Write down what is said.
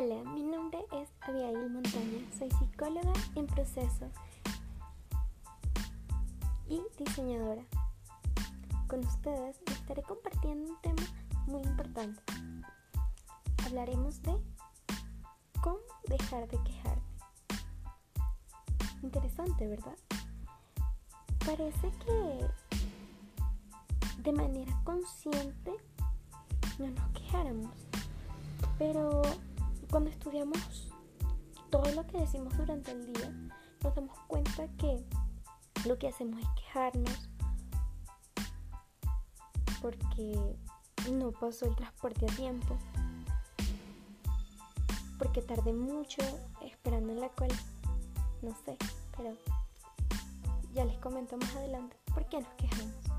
Hola, mi nombre es Abigail Montaña, soy psicóloga en proceso y diseñadora. Con ustedes estaré compartiendo un tema muy importante. Hablaremos de cómo dejar de quejarme. Interesante, ¿verdad? Parece que de manera consciente no nos quejáramos, pero cuando estudiamos todo lo que decimos durante el día, nos damos cuenta que lo que hacemos es quejarnos porque no pasó el transporte a tiempo, porque tardé mucho esperando en la cola, no sé, pero ya les comento más adelante por qué nos quejamos.